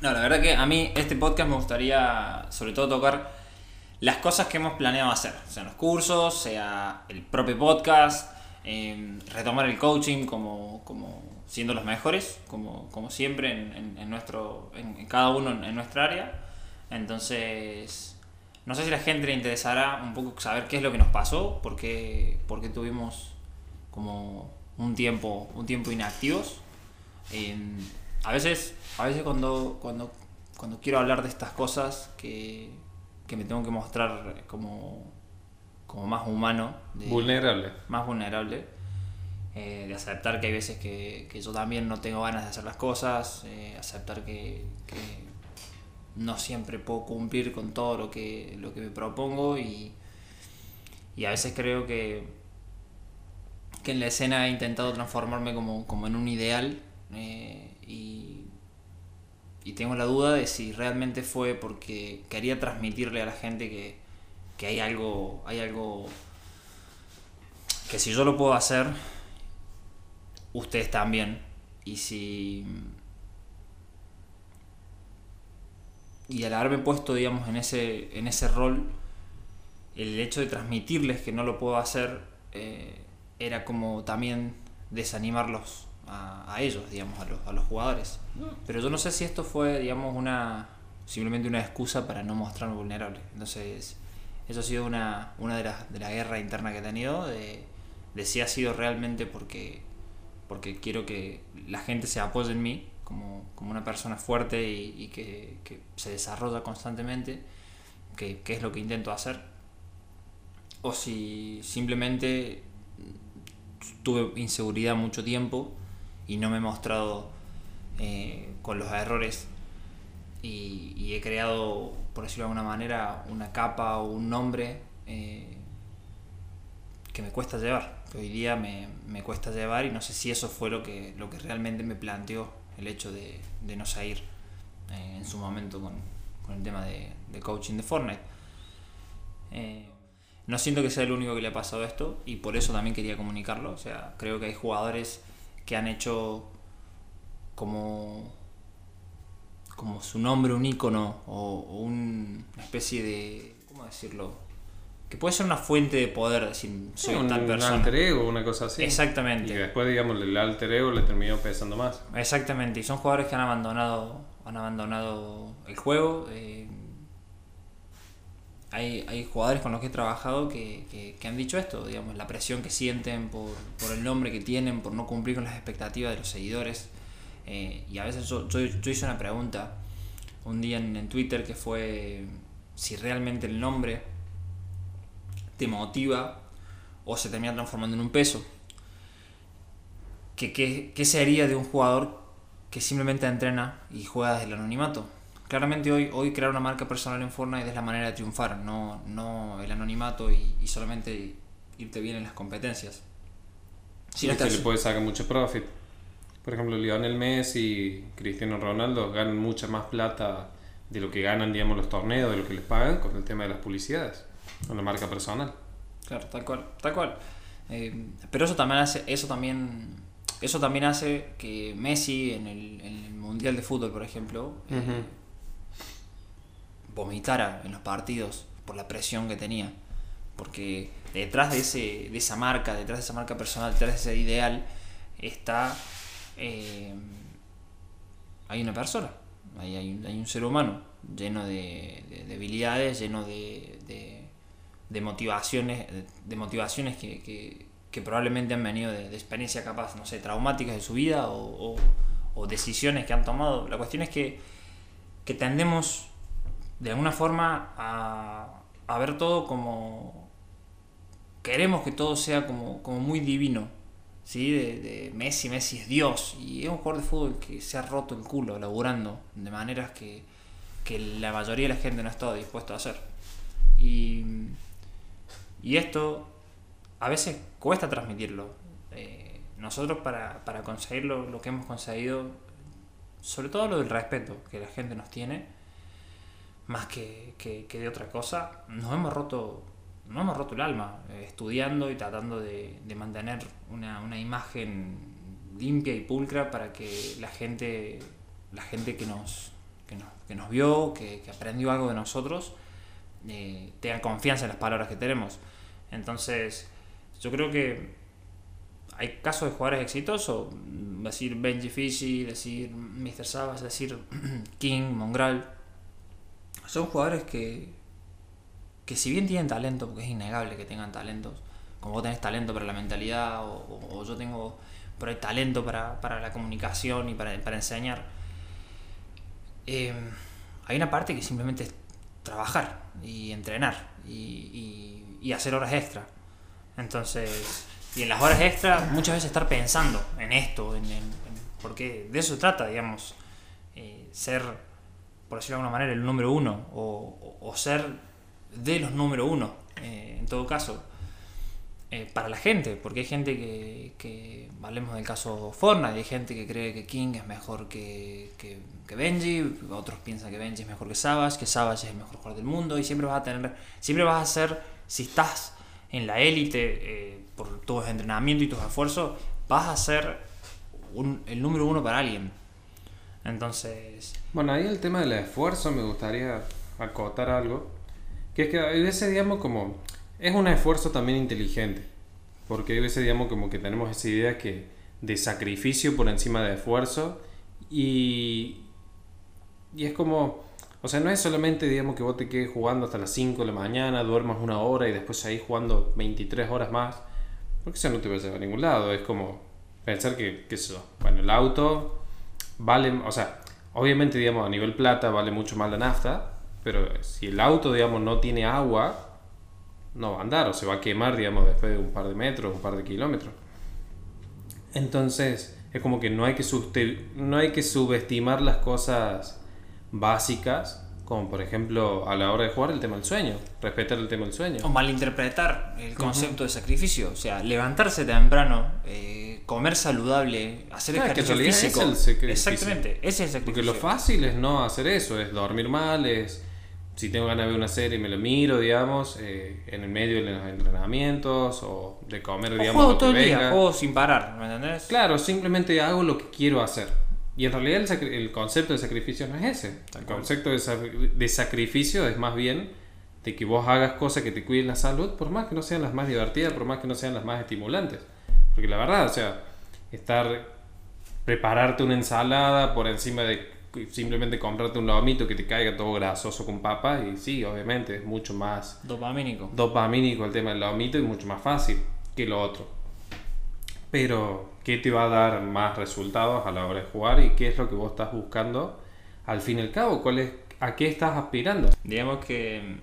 No, la verdad que a mí este podcast me gustaría sobre todo tocar las cosas que hemos planeado hacer, sean los cursos, sea el propio podcast, eh, retomar el coaching como, como siendo los mejores, como, como siempre en, en, nuestro, en, cada uno en, nuestra área. Entonces, no sé si a la gente le interesará un poco saber qué es lo que nos pasó, por qué, tuvimos como un tiempo, un tiempo inactivos. Eh, a veces, a veces cuando, cuando, cuando quiero hablar de estas cosas que, que me tengo que mostrar como, como más humano. vulnerable. Más vulnerable. Eh, de aceptar que hay veces que, que, yo también no tengo ganas de hacer las cosas, eh, aceptar que, que, no siempre puedo cumplir con todo lo que, lo que me propongo y, y a veces creo que, que en la escena he intentado transformarme como, como en un ideal eh, y, y, tengo la duda de si realmente fue porque quería transmitirle a la gente que, que hay algo, hay algo que si yo lo puedo hacer, ustedes también. Y si. Y al haberme puesto, digamos, en ese, en ese rol, el hecho de transmitirles que no lo puedo hacer eh, era como también desanimarlos a, a ellos, digamos, a los, a los jugadores. Pero yo no sé si esto fue, digamos, una simplemente una excusa para no mostrarme vulnerable. Entonces, eso ha sido una, una de las de la guerra interna que he tenido, de, de si ha sido realmente porque porque quiero que la gente se apoye en mí como, como una persona fuerte y, y que, que, se desarrolla constantemente, que, que, es lo que intento hacer, o si simplemente tuve inseguridad mucho tiempo y no me he mostrado eh, con los errores y, he creado, por decirlo de alguna manera, una capa o un nombre eh, que me cuesta llevar que hoy día me, me, cuesta llevar y no sé si eso fue lo que, lo que realmente me planteó el hecho de, de no salir eh, en su momento con, con el tema de, de, coaching de Fortnite. Eh, no siento que sea el único que le ha pasado esto y por eso también quería comunicarlo. O sea, creo que hay jugadores que han hecho como, como su nombre un icono o, o una especie de, ¿cómo decirlo? que puede ser una fuente de poder, decir, soy un, tal persona. Un alter ego, una cosa así. Exactamente. Y que después, digamos, el alter ego le terminó pesando más. Exactamente, y son jugadores que han abandonado, han abandonado el juego. Eh, hay, hay jugadores con los que he trabajado que, que, han dicho esto, digamos, la presión que sienten por, por, el nombre que tienen, por no cumplir con las expectativas de los seguidores. Eh, y a veces yo, yo, hice una pregunta un día en, en Twitter que fue si realmente el nombre te motiva o se termina transformando en un peso. ¿Qué, qué, qué sería de un jugador que simplemente entrena y juega desde el anonimato? Claramente hoy, hoy crear una marca personal en Fortnite es la manera de triunfar, no, no el anonimato y, y solamente irte bien en las competencias. Si no se le puede sacar mucho profit. Por ejemplo, Lionel Messi y Cristiano Ronaldo ganan mucha más plata de lo que ganan, digamos, los torneos, de lo que les pagan con el tema de las publicidades. Una marca personal. Claro, tal cual, tal cual. Eh, pero eso también hace, eso también, eso también hace que Messi en el, en el mundial de fútbol, por ejemplo, uh -huh. eh, vomitara en los partidos por la presión que tenía, porque detrás de ese, de esa marca, detrás de esa marca personal, detrás de ese ideal está eh, hay una persona, hay, hay, un, hay, un, ser humano lleno de, de debilidades, lleno de, de de motivaciones, de motivaciones que, que, que probablemente han venido de, experiencias capaz, no sé, traumáticas de su vida o, o, o, decisiones que han tomado. La cuestión es que, que tendemos de alguna forma a, ver todo como... Queremos que todo sea como, como muy divino, ¿sí? De, Messi, Messi es Dios, y es un jugador de fútbol que se ha roto el culo laburando de maneras que, que la mayoría de la gente no ha estado dispuesto a hacer. Y y esto a veces cuesta transmitirlo. Eh, nosotros para, para conseguir lo, lo, que hemos conseguido, sobre todo lo del respeto que la gente nos tiene, más que, que, que de otra cosa, nos hemos roto, nos hemos roto el alma eh, estudiando y tratando de, de mantener una, una, imagen limpia y pulcra para que la gente, la gente que nos, que nos, vio, que, aprendió algo de nosotros, eh, tenga confianza en las palabras que tenemos. Entonces, yo creo que hay casos de jugadores exitosos, decir Benji Fishy, decir Mr. Sabas, decir King, Mongral. Son jugadores que, que si bien tienen talento, porque es innegable que tengan talentos, como vos tenés talento para la mentalidad o, yo tengo por ahí talento para, la comunicación y para, enseñar, eh, hay una parte que simplemente es trabajar y entrenar y hacer horas extra. Entonces, y en las horas extras muchas veces estar pensando en esto, en, porque de eso se trata, digamos, eh, ser, por decirlo de alguna manera, el número uno, o, ser de los número uno, eh, en todo caso, eh, para la gente, porque hay gente que, que, hablemos del caso Fortnite, hay gente que cree que King es mejor que, que, Benji, otros piensan que Benji es mejor que Savage, que Savage es el mejor jugador del mundo, y siempre vas a tener, siempre vas a ser, si estás en la élite, eh, por tus entrenamientos y tus esfuerzos, vas a ser el número uno para alguien. Entonces... Bueno, ahí el tema del esfuerzo me gustaría acotar algo. Que es que a veces, digamos, como... Es un esfuerzo también inteligente. Porque a veces, digamos, como que tenemos esa idea que de sacrificio por encima de esfuerzo. Y... Y es como o sea, no es solamente, digamos, que vos te quedes jugando hasta las 5 de la mañana, duermas una hora y después ahí jugando 23 horas más. Porque eso no te va a llevar a ningún lado. Es como pensar que, sé yo, bueno, el auto vale, o sea, obviamente, digamos, a nivel plata vale mucho más la nafta, pero si el auto, digamos, no tiene agua, no va a andar o se va a quemar, digamos, después de un par de metros, un par de kilómetros. Entonces, es como que no hay que, no hay que subestimar las cosas básicas, como por ejemplo a la hora de jugar el tema del sueño, respetar el tema del sueño. O malinterpretar el concepto de sacrificio, o sea, levantarse temprano, eh, comer saludable, hacer ejercicio físico. Exactamente, ese es el sacrificio. Porque lo fácil es no hacer eso, es dormir mal, es si tengo ganas de ver una serie me lo miro, digamos, eh, en el medio de los entrenamientos o de comer, digamos, juego todo el día, juego sin parar, ¿me entendés? Claro, simplemente hago lo que quiero hacer. Y en realidad el, concepto de sacrificio no es ese. El concepto de, sacrificio es más bien de que vos hagas cosas que te cuiden la salud, por más que no sean las más divertidas, por más que no sean las más estimulantes. Porque la verdad, o sea, estar, prepararte una ensalada por encima de simplemente comprarte un lomito que te caiga todo grasoso con papa, y sí, obviamente es mucho más... Dopamínico. Dopamínico el tema del lomito y mucho más fácil que lo otro. Pero qué te va a dar más resultados a la hora de jugar y qué es lo que vos estás buscando al fin y al cabo, cuál es, a qué estás aspirando. Digamos que,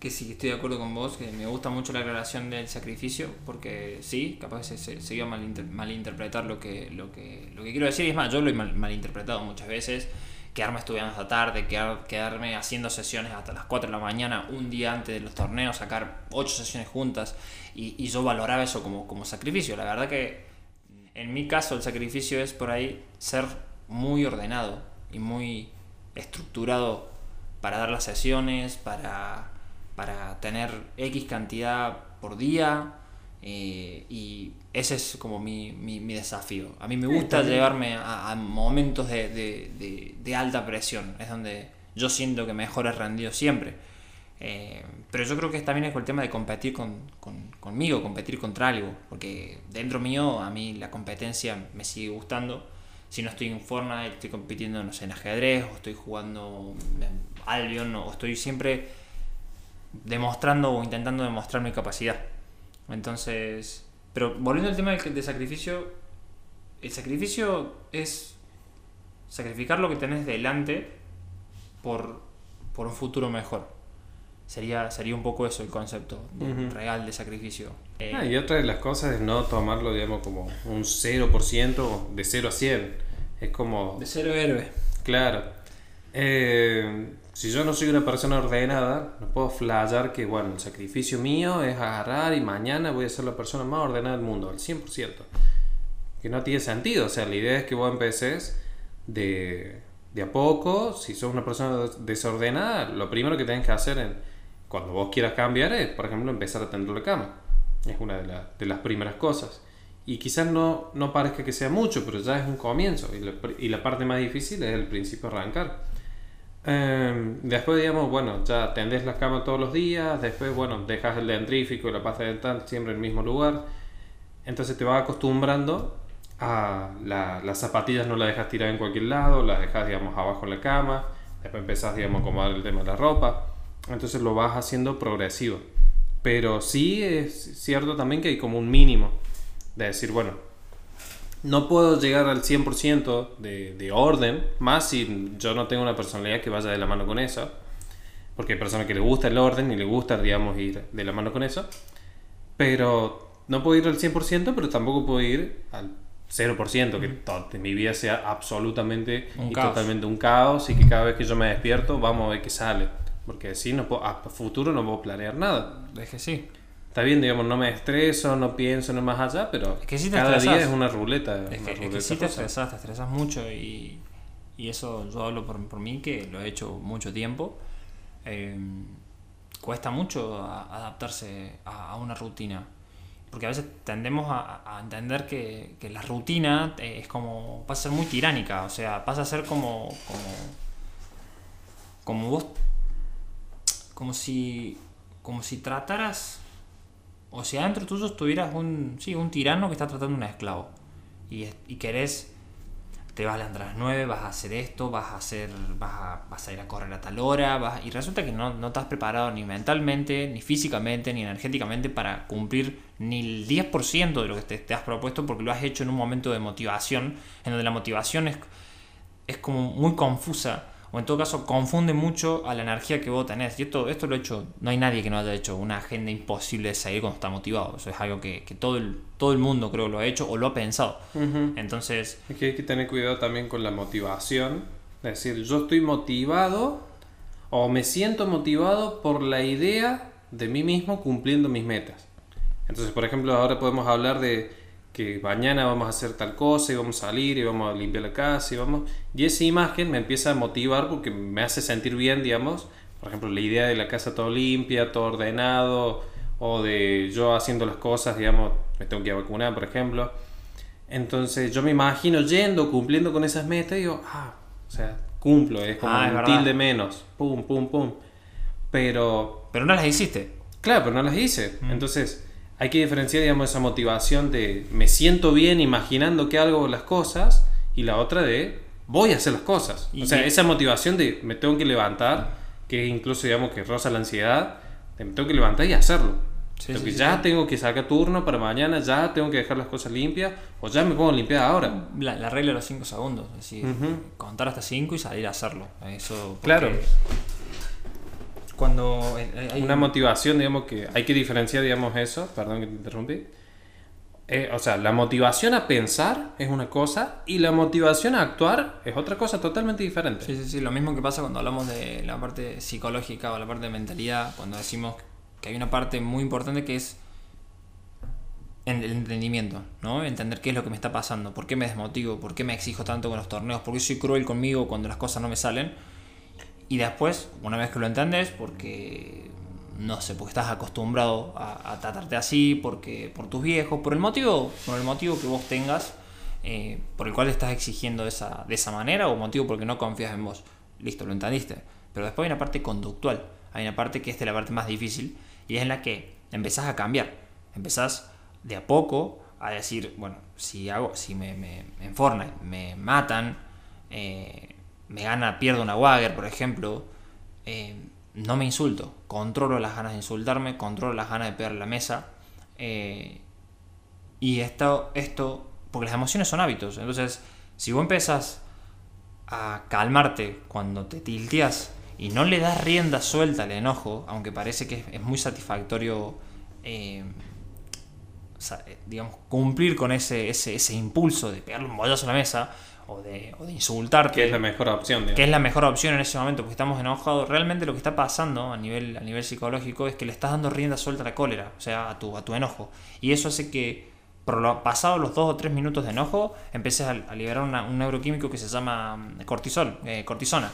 que sí, estoy de acuerdo con vos, que me gusta mucho la aclaración del sacrificio, porque sí, capaz se, se, iba a malinterpretar lo que, lo, que, lo que quiero decir, y es más, yo lo he malinterpretado muchas veces quedarme estudiando hasta tarde, quedarme haciendo sesiones hasta las 4 de la mañana, un día antes de los torneos, sacar 8 sesiones juntas y, yo valoraba eso como, como sacrificio. La verdad que en mi caso el sacrificio es por ahí ser muy ordenado y muy estructurado para dar las sesiones, para, para tener X cantidad por día, eh, y ese es como mi, mi, desafío. A mí me gusta llevarme a, momentos de, de, de, alta presión. Es donde yo siento que mejor he rendido siempre. Eh, pero yo creo que también es con el tema de competir con, con, conmigo, competir contra algo. Porque dentro mío a mí la competencia me sigue gustando. Si no estoy en Fortnite, estoy compitiendo no sé, en ajedrez, o estoy jugando Albion, o estoy siempre demostrando o intentando demostrar mi capacidad. Entonces, pero volviendo al tema del, sacrificio, el sacrificio es sacrificar lo que tenés delante por, por un futuro mejor. Sería, sería un poco eso el concepto real de sacrificio. Ah, y otra de las cosas es no tomarlo, digamos, como un 0% de 0 a 100. Es como... De cero héroe. Claro. Eh, si yo no soy una persona ordenada, no puedo flayar que, bueno, el sacrificio mío es agarrar y mañana voy a ser la persona más ordenada del mundo, al 100%. Que no tiene sentido. O sea, la idea es que vos empeces de, de a poco. Si sos una persona desordenada, lo primero que tenés que hacer en, cuando vos quieras cambiar es, por ejemplo, empezar a tender la cama. Es una de, de las primeras cosas. Y quizás no, no parezca que sea mucho, pero ya es un comienzo. Y la, y la parte más difícil es el principio arrancar. Em, después, digamos, bueno, ya tendés la cama todos los días. Después, bueno, dejas el dentrífico y la pasta dental siempre en el mismo lugar. Entonces te vas acostumbrando a la, las zapatillas no las dejas tirar en cualquier lado, las dejas, digamos, abajo en la cama. Después empezás, digamos, a acomodar el tema de la ropa. Entonces lo vas haciendo progresivo. Pero sí es cierto también que hay como un mínimo de decir, bueno, no puedo llegar al 100% de, de orden, más si yo no tengo una personalidad que vaya de la mano con eso, porque hay personas que le gusta el orden y le gusta, digamos, ir de la mano con eso, pero no puedo ir al 100%, pero tampoco puedo ir al 0%, que todo, mi vida sea absolutamente y totalmente un caos y que cada vez que yo me despierto, vamos a ver qué sale. Porque así no puedo, a futuro no puedo planear nada. Es que sí. Está bien, digamos, no me estreso, no pienso no más allá, pero cada día es una ruleta. Es, que, es que sí te estresas, te estresas mucho y, y eso yo hablo por, por, mí, que lo he hecho mucho tiempo. Em, cuesta mucho adaptarse a, una rutina. Porque a veces tendemos a, entender que, que, la rutina es como. pasa a ser muy tiránica. O sea, pasa a ser como. como, como vos. como si. como si trataras o si adentro tuyo tuvieras un, sí, un tirano que está tratando a un esclavo. Y, y querés, te vas a las 9, vas a hacer esto, vas a hacer, vas a, vas a ir a correr a tal hora, y resulta que no, no estás preparado ni mentalmente, ni físicamente, ni energéticamente para cumplir ni el 10% de lo que te, te, has propuesto porque lo has hecho en un momento de motivación, en donde la motivación es, es como muy confusa o en todo caso confunde mucho a la energía que vos tenés. Y esto, esto lo he hecho, no hay nadie que no haya hecho una agenda imposible de seguir cuando está motivado. Eso es algo que, que todo, el, todo el mundo creo lo ha hecho o lo ha pensado. Entonces... Es que hay que tener cuidado también con la motivación. Es decir, yo estoy motivado o me siento motivado por la idea de mí mismo cumpliendo mis metas. Entonces, por ejemplo, ahora podemos hablar de que mañana vamos a hacer tal cosa y vamos a salir y vamos a limpiar la casa y vamos... Y esa imagen me empieza a motivar porque me hace sentir bien, digamos. Por ejemplo, la idea de la casa todo limpia, todo ordenado, o de yo haciendo las cosas, digamos, me tengo que vacunar, por ejemplo. Entonces yo me imagino yendo, cumpliendo con esas metas y digo, ah, o sea, cumplo, es como ah, un tilde menos, pum, pum, pum. Pero... Pero no las hiciste. Claro, pero no las hice. Mm. Entonces hay que diferenciar, digamos, esa motivación de me siento bien imaginando que hago las cosas y la otra de voy a hacer las cosas. o sea, esa motivación de me tengo que levantar, que incluso, digamos, que roza la ansiedad, de me tengo que levantar y hacerlo. Porque ya tengo que sacar turno para mañana, ya tengo que dejar las cosas limpias, o ya me pongo a limpiar ahora. La, regla de los 5 segundos, es decir, contar hasta 5 y salir a hacerlo. Eso, claro cuando hay una motivación, digamos que hay que diferenciar, digamos eso, perdón que te interrumpí. Eh, o sea, la motivación a pensar es una cosa y la motivación a actuar es otra cosa totalmente diferente. Sí, sí, sí, lo mismo que pasa cuando hablamos de la parte psicológica o la parte de mentalidad, cuando decimos que hay una parte muy importante que es el entendimiento, ¿no? Entender qué es lo que me está pasando, por qué me desmotivo, por qué me exijo tanto con los torneos, por qué soy cruel conmigo cuando las cosas no me salen y después, una vez que lo entiendes, porque no sé, porque estás acostumbrado a, tratarte así, porque por tus viejos, por el motivo, por el motivo que vos tengas, eh, por el cual estás exigiendo esa, de esa manera, o motivo porque no confías en vos. Listo, lo entendiste. Pero después hay una parte conductual, hay una parte que es la parte más difícil, y es en la que empezás a cambiar. Empezás de a poco a decir, bueno, si hago, si me, me, me me matan, eh, me gana, pierdo una Wagger, por ejemplo, eh, no me insulto. Controlo las ganas de insultarme, controlo las ganas de pegar la mesa. Eh, y esto, esto, porque las emociones son hábitos. Entonces, si vos empezás a calmarte cuando te tilteas y no le das rienda suelta al enojo, aunque parece que es, muy satisfactorio, eh, digamos, cumplir con ese, ese, ese impulso de pegarle un bollazo a la mesa, o de, o de insultarte. Que es la mejor opción. Que es la mejor opción en ese momento, porque estamos enojados. Realmente lo que está pasando a nivel, a nivel psicológico es que le estás dando rienda suelta a la cólera, o sea, a tu, a tu enojo. Y eso hace que, por lo, pasados los dos o tres minutos de enojo, empieces a, liberar un neuroquímico que se llama mm, cortisol, eh, cortisona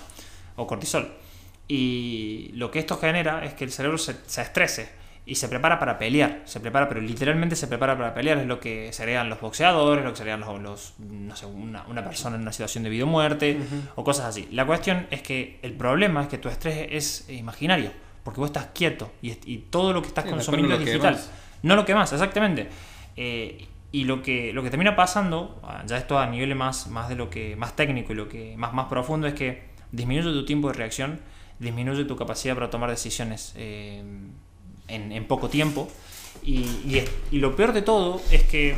o cortisol. Y lo que esto genera es que el cerebro se, se estrese y se prepara para pelear, se prepara, pero literalmente se prepara para pelear, es lo que serían los boxeadores, lo que serían los, no sé, una, persona en una situación de vida o muerte, o cosas así. La cuestión es que el problema es que tu estrés es imaginario, porque vos estás quieto y, todo lo que estás consumiendo es digital. No lo que más, exactamente. Eh, y lo que, lo que termina pasando, ah, ya esto a nivel más, más de lo que más técnico y lo que más, más profundo, es que disminuye tu tiempo de reacción, disminuye tu capacidad para tomar decisiones. Eh, en, poco tiempo. Y, y, lo peor de todo es que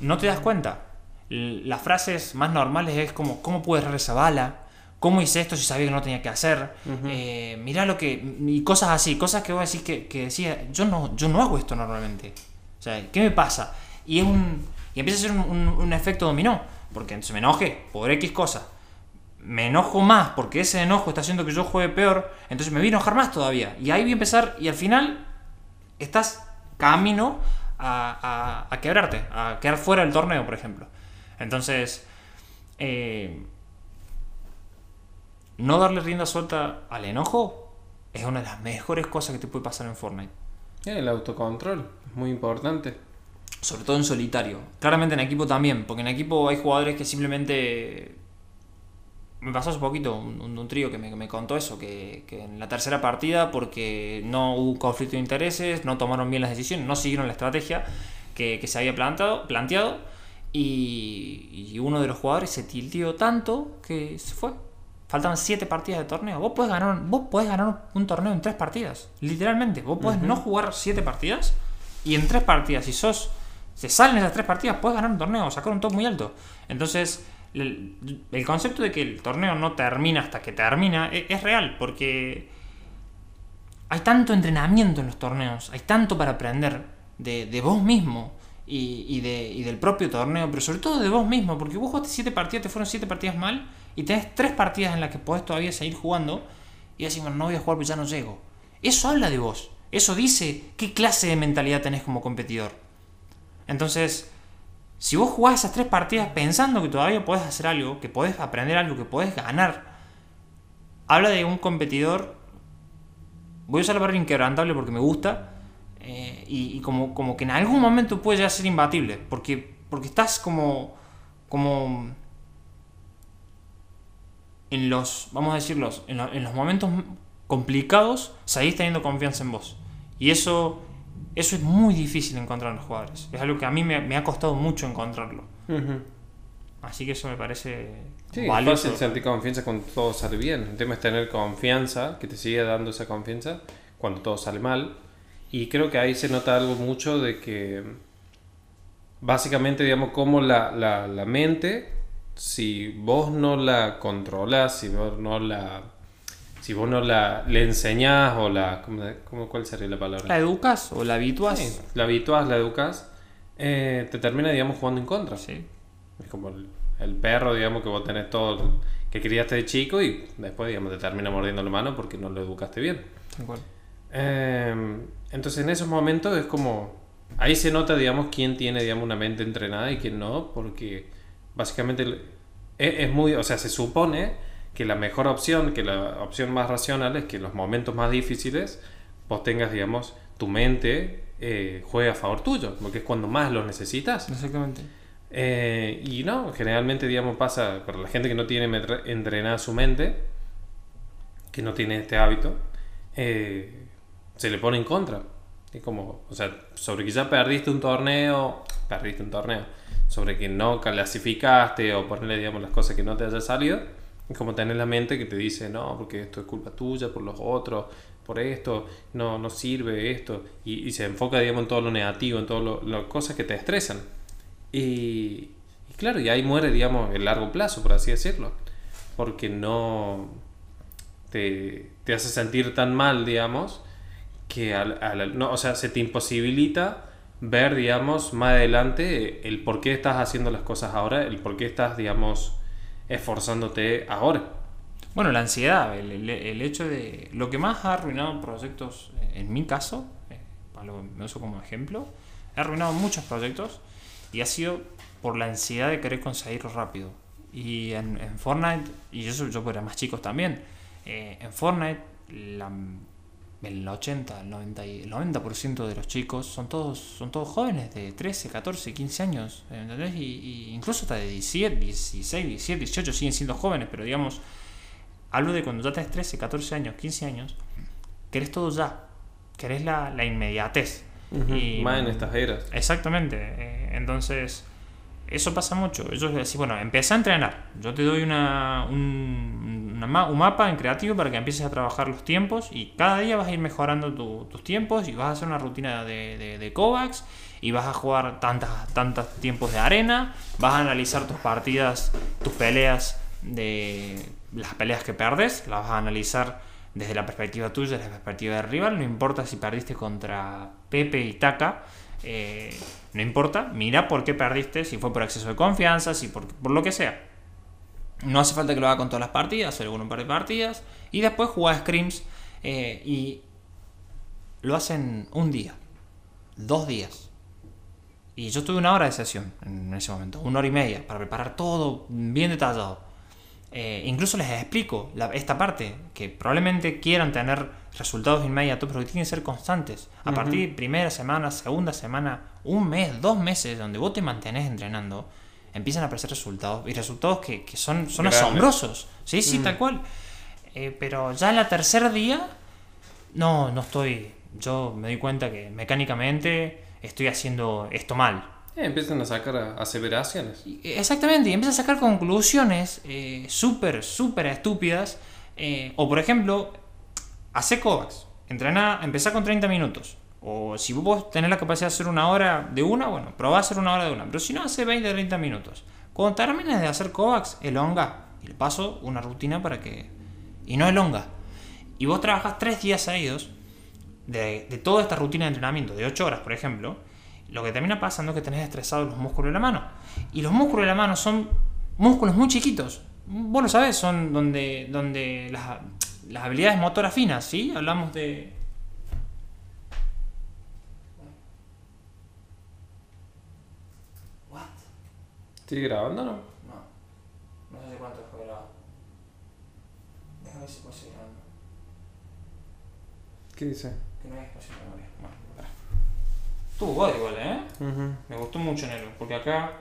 no te das cuenta. Las frases más normales es como, ¿cómo puedes errar esa bala? ¿Cómo hice esto si sabía que no tenía que hacer? Eh, mira lo que... Y cosas así, cosas que vos decís que, que decía, yo no, yo no hago esto normalmente. O sea, ¿qué me pasa? Y es un... Y empieza a ser un, un, efecto dominó. Porque se me enoje por X cosa me enojo más porque ese enojo está haciendo que yo juegue peor, entonces me voy a enojar más todavía. Y ahí voy a empezar y al final estás camino a, a, quebrarte, a quedar fuera del torneo, por ejemplo. Entonces, eh, no darle rienda suelta al enojo es una de las mejores cosas que te puede pasar en Fortnite. El autocontrol es muy importante. Sobre todo en solitario. Claramente en equipo también, porque en equipo hay jugadores que simplemente me pasó hace poquito un, trío que me, contó eso, que, en la tercera partida, porque no hubo conflicto de intereses, no tomaron bien las decisiones, no siguieron la estrategia que, se había plantado, planteado, y, uno de los jugadores se tiltió tanto que se fue. Faltaban siete partidas de torneo. Vos podés ganar, vos podés ganar un torneo en tres partidas, literalmente. Vos podés no jugar siete partidas y en tres partidas, si sos, se salen esas tres partidas, puedes ganar un torneo, sacar un top muy alto. Entonces, el, concepto de que el torneo no termina hasta que termina e, es, real, porque hay tanto entrenamiento en los torneos, hay tanto para aprender de, vos mismo y, de, del propio torneo, pero sobre todo de vos mismo, porque vos jugaste 7 partidas, te fueron 7 partidas mal, y tenés 3 partidas en las que podés todavía seguir jugando, y decís, bueno, no voy a jugar porque ya no llego. Eso habla de vos, eso dice qué clase de mentalidad tenés como competidor. Entonces, si vos jugás esas tres partidas pensando que todavía podés hacer algo, que podés aprender algo, que podés ganar, habla de un competidor. Voy a usar la barra inquebrantable porque me gusta. Eh, y, como, como, que en algún momento puede ser imbatible. Porque, porque estás como. como. En los. Vamos a decirlos. En, en los momentos complicados. Seguís teniendo confianza en vos. Y eso eso es muy difícil encontrar en los jugadores. Es algo que a mí me, ha costado mucho encontrarlo. Así que eso me parece sí, valioso. Es fácil sentir confianza cuando todo sale bien. El tema es tener confianza, que te siga dando esa confianza cuando todo sale mal. Y creo que ahí se nota algo mucho de que básicamente, digamos, como la, la, la mente, si vos no la controlas, si vos no la si vos no la, le enseñás o la... ¿cómo, ¿Cuál sería la palabra? ¿La educas o la habituas? la habituas, la educas, eh, te termina, digamos, jugando en contra. Sí. Es como el, perro, digamos, que vos tenés todo, que criaste de chico y después, digamos, te termina mordiendo la mano porque no lo educaste bien. Eh, entonces, en esos momentos es como... Ahí se nota, digamos, quién tiene, digamos, una mente entrenada y quién no, porque básicamente es, es muy... O sea, se supone que la mejor opción, que la opción más racional es que en los momentos más difíciles vos tengas, digamos, tu mente eh, juegue a favor tuyo, porque es cuando más lo necesitas. Exactamente. Eh, y no, generalmente, digamos, pasa para la gente que no tiene entrenada su mente, que no tiene este hábito, eh, se le pone en contra. Es como, o sea, sobre que ya perdiste un torneo, perdiste un torneo, sobre que no clasificaste o ponerle, digamos, las cosas que no te haya salido, como tener la mente que te dice, no, porque esto es culpa tuya, por los otros, por esto, no, no sirve esto. Y, se enfoca, digamos, en todo lo negativo, en todas las cosas que te estresan. Y, claro, y ahí muere, digamos, el largo plazo, por así decirlo. Porque no te, te hace sentir tan mal, digamos, que al, no, o sea, se te imposibilita ver, digamos, más adelante el por qué estás haciendo las cosas ahora, el por qué estás, digamos, esforzándote ahora. Bueno, la ansiedad, el, hecho de... Lo que más ha arruinado proyectos, en mi caso, eh, me uso como ejemplo, he arruinado muchos proyectos y ha sido por la ansiedad de querer conseguirlo rápido. Y en, Fortnite, y yo, yo era más chicos también, eh, en Fortnite la, el 80, el 90, el 90% de los chicos son todos, son todos jóvenes de 13, 14, 15 años. ¿entendés? Y, incluso hasta de 17, 16, 17, 18 siguen siendo jóvenes, pero digamos, hablo de cuando ya tenés 13, 14 años, 15 años, querés todo ya, querés la, la inmediatez. y, Más en estas eras. Exactamente. Eh, entonces, eso pasa mucho. Ellos decís, bueno, empieza a entrenar. Yo te doy una, un, un, mapa en creativo para que empieces a trabajar los tiempos y cada día vas a ir mejorando tus tiempos y vas a hacer una rutina de, de, Kovacs y vas a jugar tantas, tantos tiempos de arena, vas a analizar tus partidas, tus peleas de las peleas que perdes, las vas a analizar desde la perspectiva tuya, desde la perspectiva del rival, no importa si perdiste contra Pepe y Taka, eh, no importa, mira por qué perdiste, si fue por exceso de confianza, si por, por lo que sea. No hace falta que lo haga con todas las partidas, solo con un par de partidas. Y después juega scrims eh, y lo hacen un día, dos días. Y yo tuve una hora de sesión en ese momento, una hora y media, para preparar todo bien detallado. Eh, incluso les explico esta parte, que probablemente quieran tener resultados inmediatos, pero que tienen que ser constantes. A partir de primera semana, segunda semana, un mes, dos meses, donde vos te mantenés entrenando, empiezan a aparecer resultados. Y resultados que, son, son asombrosos. Sí, sí, tal cual. Eh, pero ya en la tercer día, no, no estoy. Yo me doy cuenta que mecánicamente estoy haciendo esto mal. Eh, empiezan a sacar aseveraciones. Exactamente, y empiezan a sacar conclusiones eh, súper, súper estúpidas. Eh, o por ejemplo, hace Kovacs, entrena, empezá con 30 minutos. O si vos tenés la capacidad de hacer una hora de una, bueno, probá a hacer una hora de una. Pero si no, hace 20, 30 minutos. Cuando termines de hacer Kovacs, elonga. Y le paso una rutina para que... Y no elonga. Y vos trabajas 3 días seguidos de, de toda esta rutina de entrenamiento, de 8 horas, por ejemplo lo que termina pasando es que tenés estresados los músculos de la mano. Y los músculos de la mano son músculos muy chiquitos. Vos lo sabés, son donde, donde las habilidades motoras finas, ¿sí? Hablamos de... ¿Sigue grabando o no? No. No sé cuánto fue grabado. Déjame ver si puedo seguir grabando. ¿Qué dice? Que no hay espacio Estuvo igual, ¿eh? Me gustó mucho Nero, porque acá